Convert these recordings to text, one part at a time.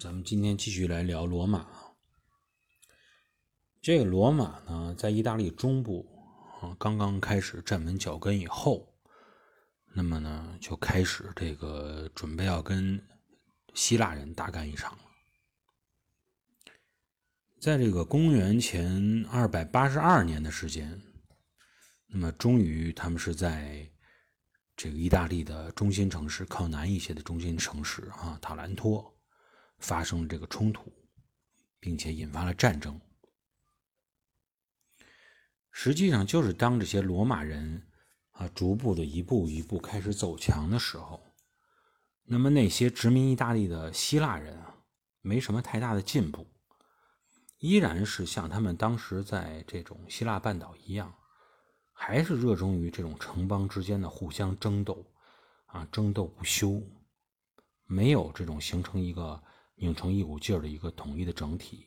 咱们今天继续来聊罗马。这个罗马呢，在意大利中部啊，刚刚开始站稳脚跟以后，那么呢，就开始这个准备要跟希腊人大干一场了。在这个公元前二百八十二年的时间，那么终于他们是在这个意大利的中心城市，靠南一些的中心城市啊，塔兰托。发生了这个冲突，并且引发了战争。实际上，就是当这些罗马人啊逐步的一步一步开始走强的时候，那么那些殖民意大利的希腊人啊，没什么太大的进步，依然是像他们当时在这种希腊半岛一样，还是热衷于这种城邦之间的互相争斗啊，争斗不休，没有这种形成一个。拧成一股劲儿的一个统一的整体。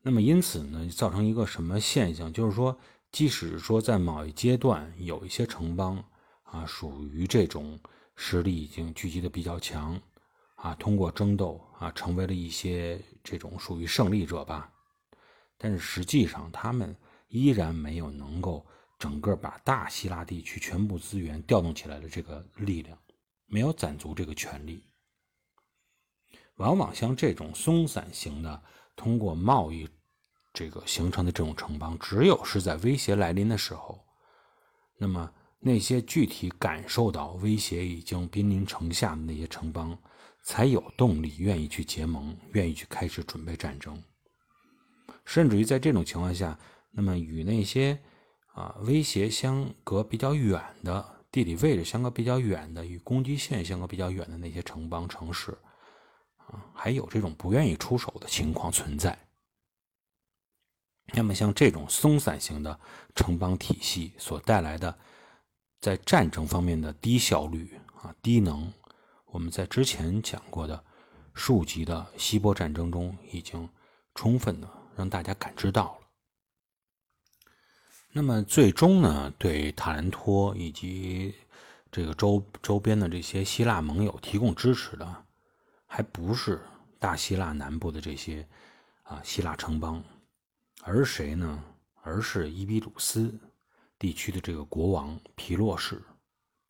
那么，因此呢，造成一个什么现象？就是说，即使说在某一阶段有一些城邦啊，属于这种实力已经聚集的比较强啊，通过争斗啊，成为了一些这种属于胜利者吧。但是实际上，他们依然没有能够整个把大希腊地区全部资源调动起来的这个力量，没有攒足这个权力。往往像这种松散型的，通过贸易这个形成的这种城邦，只有是在威胁来临的时候，那么那些具体感受到威胁已经濒临城下的那些城邦，才有动力愿意去结盟，愿意去开始准备战争。甚至于在这种情况下，那么与那些啊威胁相隔比较远的、地理位置相隔比较远的、与攻击线相隔比较远的那些城邦城市。啊，还有这种不愿意出手的情况存在。那么，像这种松散型的城邦体系所带来的在战争方面的低效率啊、低能，我们在之前讲过的数级的希波战争中已经充分的让大家感知到了。那么，最终呢，对塔兰托以及这个周周边的这些希腊盟友提供支持的。还不是大希腊南部的这些啊希腊城邦，而谁呢？而是伊比鲁斯地区的这个国王皮洛士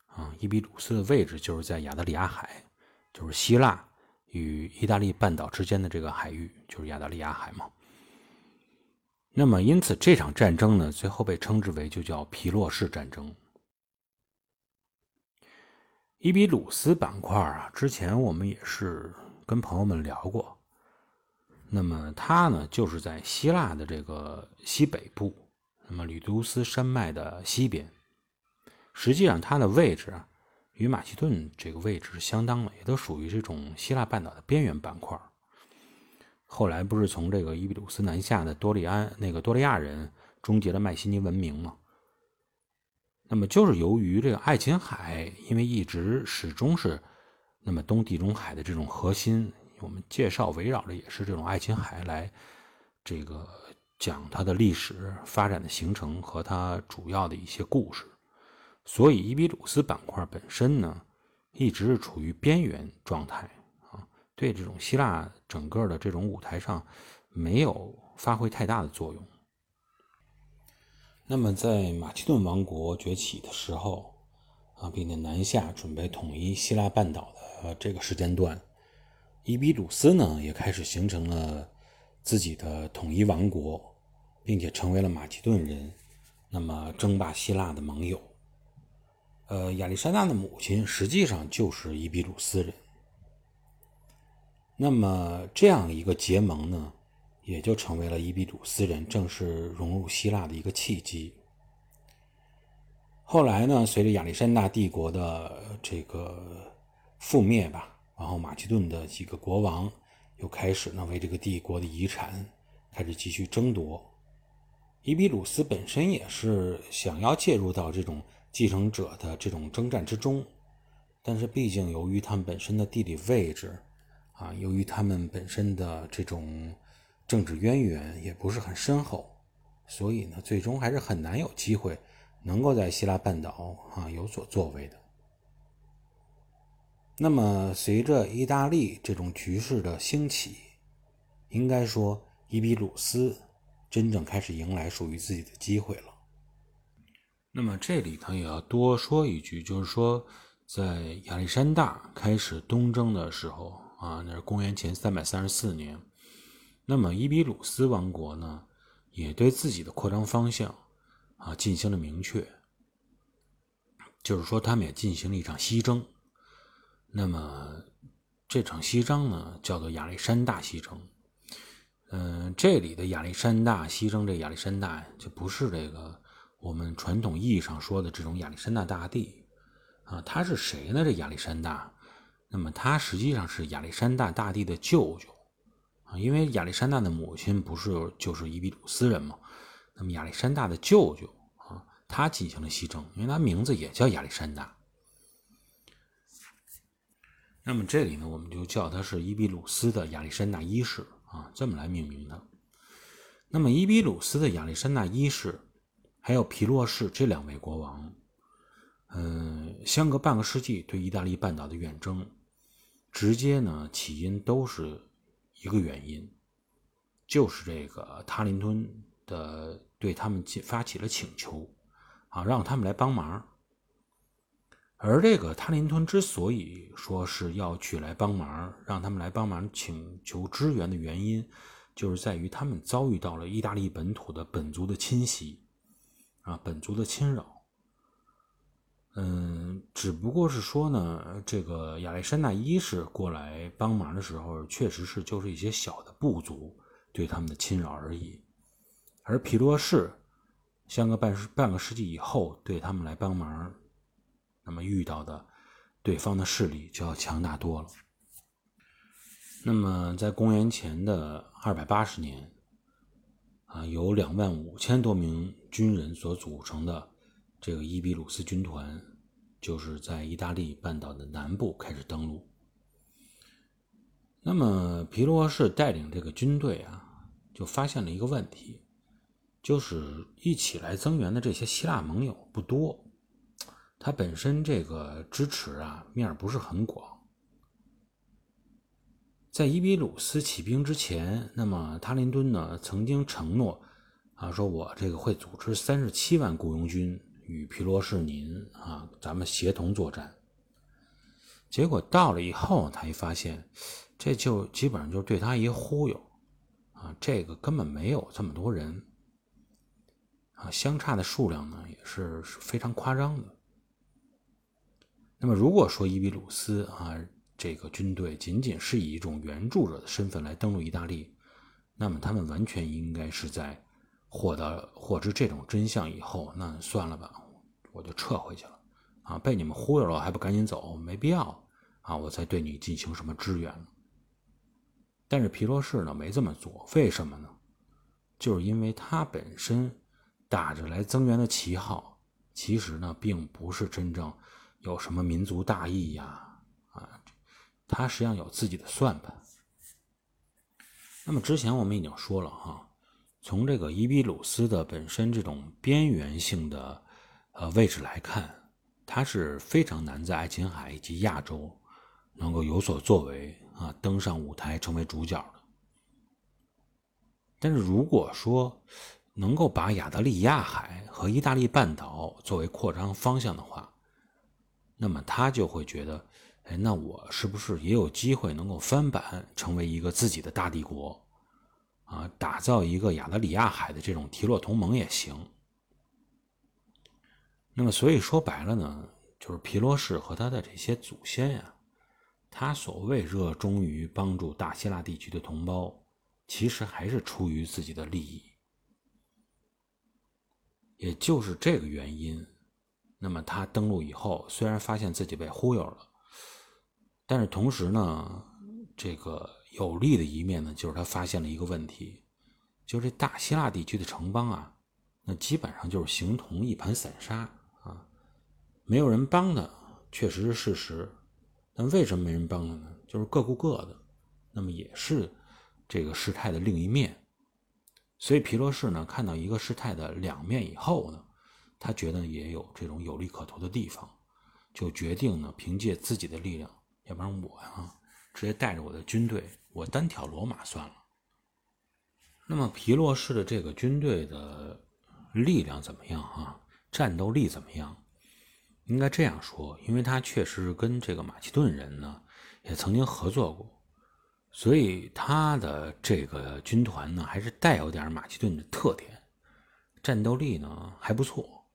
啊。伊比鲁斯的位置就是在亚得里亚海，就是希腊与意大利半岛之间的这个海域，就是亚得里亚海嘛。那么，因此这场战争呢，最后被称之为就叫皮洛士战争。伊比鲁斯板块啊，之前我们也是跟朋友们聊过。那么它呢，就是在希腊的这个西北部，那么吕都斯山脉的西边。实际上，它的位置啊，与马其顿这个位置是相当的，也都属于这种希腊半岛的边缘板块。后来不是从这个伊比鲁斯南下的多利安那个多利亚人终结了迈锡尼文明吗？那么就是由于这个爱琴海，因为一直始终是那么东地中海的这种核心，我们介绍围绕的也是这种爱琴海来这个讲它的历史发展的形成和它主要的一些故事，所以伊比鲁斯板块本身呢，一直是处于边缘状态啊，对这种希腊整个的这种舞台上没有发挥太大的作用。那么，在马其顿王国崛起的时候，啊，并且南下准备统一希腊半岛的这个时间段，伊比鲁斯呢也开始形成了自己的统一王国，并且成为了马其顿人那么争霸希腊的盟友。呃，亚历山大的母亲实际上就是伊比鲁斯人。那么这样一个结盟呢？也就成为了伊比鲁斯人正式融入希腊的一个契机。后来呢，随着亚历山大帝国的这个覆灭吧，然后马其顿的几个国王又开始呢为这个帝国的遗产开始继续争夺。伊比鲁斯本身也是想要介入到这种继承者的这种征战之中，但是毕竟由于他们本身的地理位置啊，由于他们本身的这种。政治渊源也不是很深厚，所以呢，最终还是很难有机会能够在希腊半岛啊有所作为的。那么，随着意大利这种局势的兴起，应该说伊比鲁斯真正开始迎来属于自己的机会了。那么这里头也要多说一句，就是说，在亚历山大开始东征的时候啊，那是公元前三百三十四年，那么伊比鲁斯王国呢，也对自己的扩张方向啊进行了明确，就是说，他们也进行了一场西征。那么这场西征呢，叫做亚历山大西征。嗯，这里的亚历山大西征，这亚历山大就不是这个我们传统意义上说的这种亚历山大大帝啊，他是谁呢？这亚历山大，那么他实际上是亚历山大大帝的舅舅啊，因为亚历山大的母亲不是就是伊比鲁斯人嘛，那么亚历山大的舅舅啊，他进行了西征，因为他名字也叫亚历山大。那么这里呢，我们就叫他是伊比鲁斯的亚历山大一世啊，这么来命名的。那么伊比鲁斯的亚历山大一世，还有皮洛士这两位国王，嗯，相隔半个世纪对意大利半岛的远征，直接呢起因都是一个原因，就是这个塔林吞的对他们发起了请求，啊，让他们来帮忙。而这个塔林吞之所以说是要去来帮忙，让他们来帮忙请求支援的原因，就是在于他们遭遇到了意大利本土的本族的侵袭，啊，本族的侵扰。嗯，只不过是说呢，这个亚历山大一世过来帮忙的时候，确实是就是一些小的部族对他们的侵扰而已。而皮洛士相隔半半个世纪以后，对他们来帮忙。那么遇到的对方的势力就要强大多了。那么在公元前的二百八十年，啊，由两万五千多名军人所组成的这个伊比鲁斯军团，就是在意大利半岛的南部开始登陆。那么皮罗士带领这个军队啊，就发现了一个问题，就是一起来增援的这些希腊盟友不多。他本身这个支持啊面不是很广，在伊比鲁斯起兵之前，那么塔林敦呢曾经承诺啊，说我这个会组织三十七万雇佣军与皮罗士您啊，咱们协同作战。结果到了以后，他一发现，这就基本上就是对他一忽悠啊，这个根本没有这么多人啊，相差的数量呢也是非常夸张的。那么，如果说伊比鲁斯啊这个军队仅仅是以一种援助者的身份来登陆意大利，那么他们完全应该是在获得获知这种真相以后，那算了吧，我就撤回去了啊！被你们忽悠了还不赶紧走？没必要啊！我再对你进行什么支援但是皮洛士呢没这么做，为什么呢？就是因为他本身打着来增援的旗号，其实呢并不是真正。有什么民族大义呀？啊，他实际上有自己的算盘。那么之前我们已经说了哈，从这个伊比鲁斯的本身这种边缘性的呃位置来看，他是非常难在爱琴海以及亚洲能够有所作为啊，登上舞台成为主角的。但是如果说能够把亚得里亚海和意大利半岛作为扩张方向的话，那么他就会觉得，哎，那我是不是也有机会能够翻版，成为一个自己的大帝国，啊，打造一个亚得里亚海的这种提洛同盟也行。那么，所以说白了呢，就是皮罗士和他的这些祖先呀，他所谓热衷于帮助大希腊地区的同胞，其实还是出于自己的利益，也就是这个原因。那么他登陆以后，虽然发现自己被忽悠了，但是同时呢，这个有利的一面呢，就是他发现了一个问题，就是这大希腊地区的城邦啊，那基本上就是形同一盘散沙啊，没有人帮的，确实是事实。但为什么没人帮了呢？就是各顾各的，那么也是这个事态的另一面。所以皮洛士呢，看到一个事态的两面以后呢。他觉得也有这种有利可图的地方，就决定呢，凭借自己的力量要不然我呀，直接带着我的军队，我单挑罗马算了。那么皮洛士的这个军队的力量怎么样啊？战斗力怎么样？应该这样说，因为他确实跟这个马其顿人呢也曾经合作过，所以他的这个军团呢还是带有点马其顿的特点，战斗力呢还不错。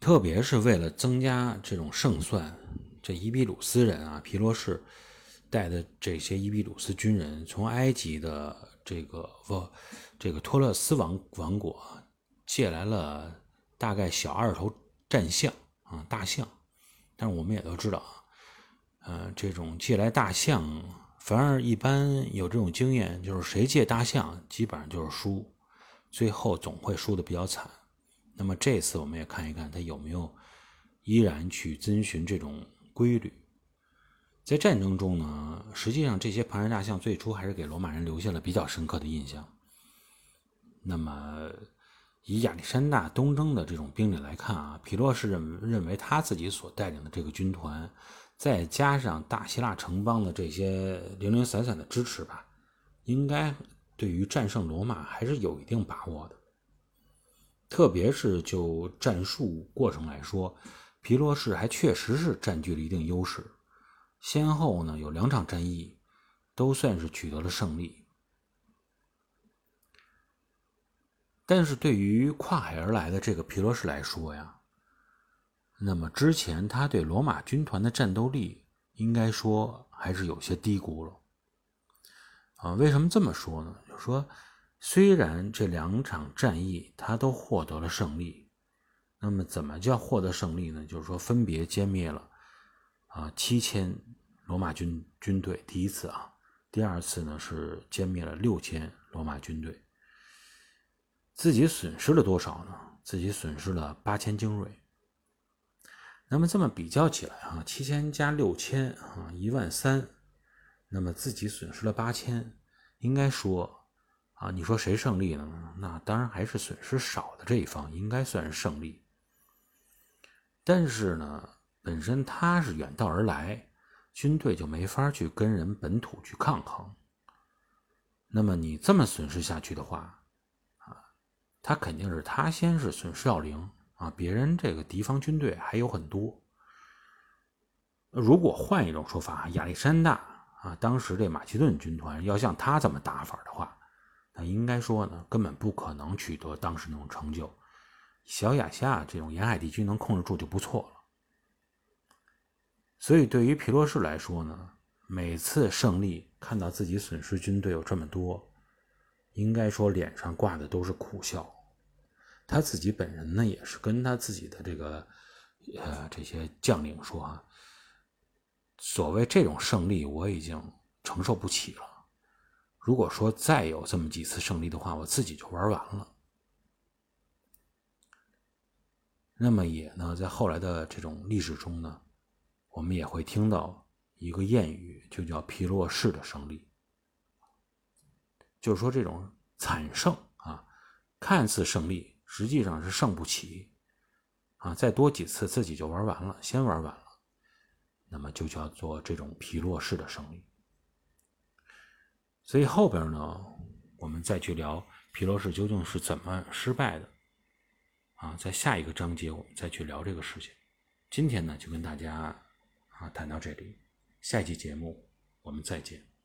特别是为了增加这种胜算，这伊比鲁斯人啊，皮洛士带的这些伊比鲁斯军人，从埃及的这个不，这个托勒斯王王国借来了大概小二头战象啊，大象。但是我们也都知道啊，呃，这种借来大象，反而一般有这种经验，就是谁借大象，基本上就是输，最后总会输的比较惨。那么这次我们也看一看他有没有依然去遵循这种规律。在战争中呢，实际上这些庞然大象最初还是给罗马人留下了比较深刻的印象。那么以亚历山大东征的这种兵力来看啊，皮洛士认认为他自己所带领的这个军团，再加上大希腊城邦的这些零零散散的支持吧，应该对于战胜罗马还是有一定把握的。特别是就战术过程来说，皮洛士还确实是占据了一定优势，先后呢有两场战役都算是取得了胜利。但是对于跨海而来的这个皮洛士来说呀，那么之前他对罗马军团的战斗力应该说还是有些低估了。啊，为什么这么说呢？就说。虽然这两场战役他都获得了胜利，那么怎么叫获得胜利呢？就是说分别歼灭了啊七千罗马军军队，第一次啊，第二次呢是歼灭了六千罗马军队。自己损失了多少呢？自己损失了八千精锐。那么这么比较起来啊，七千加六千啊，一万三，那么自己损失了八千，应该说。啊，你说谁胜利了呢？那当然还是损失少的这一方应该算是胜利。但是呢，本身他是远道而来，军队就没法去跟人本土去抗衡。那么你这么损失下去的话，啊，他肯定是他先是损失要零啊，别人这个敌方军队还有很多。如果换一种说法，亚历山大啊，当时这马其顿军团要像他这么打法的话。那应该说呢，根本不可能取得当时那种成就。小亚细亚这种沿海地区能控制住就不错了。所以对于皮洛士来说呢，每次胜利看到自己损失军队有这么多，应该说脸上挂的都是苦笑。他自己本人呢，也是跟他自己的这个呃这些将领说啊，所谓这种胜利我已经承受不起了。如果说再有这么几次胜利的话，我自己就玩完了。那么也呢，在后来的这种历史中呢，我们也会听到一个谚语，就叫“皮洛士的胜利”，就是说这种惨胜啊，看似胜利，实际上是胜不起啊。再多几次自己就玩完了，先玩完了，那么就叫做这种皮洛士的胜利。所以后边呢，我们再去聊皮洛士究竟是怎么失败的，啊，在下一个章节我们再去聊这个事情。今天呢，就跟大家啊谈到这里，下一期节目我们再见。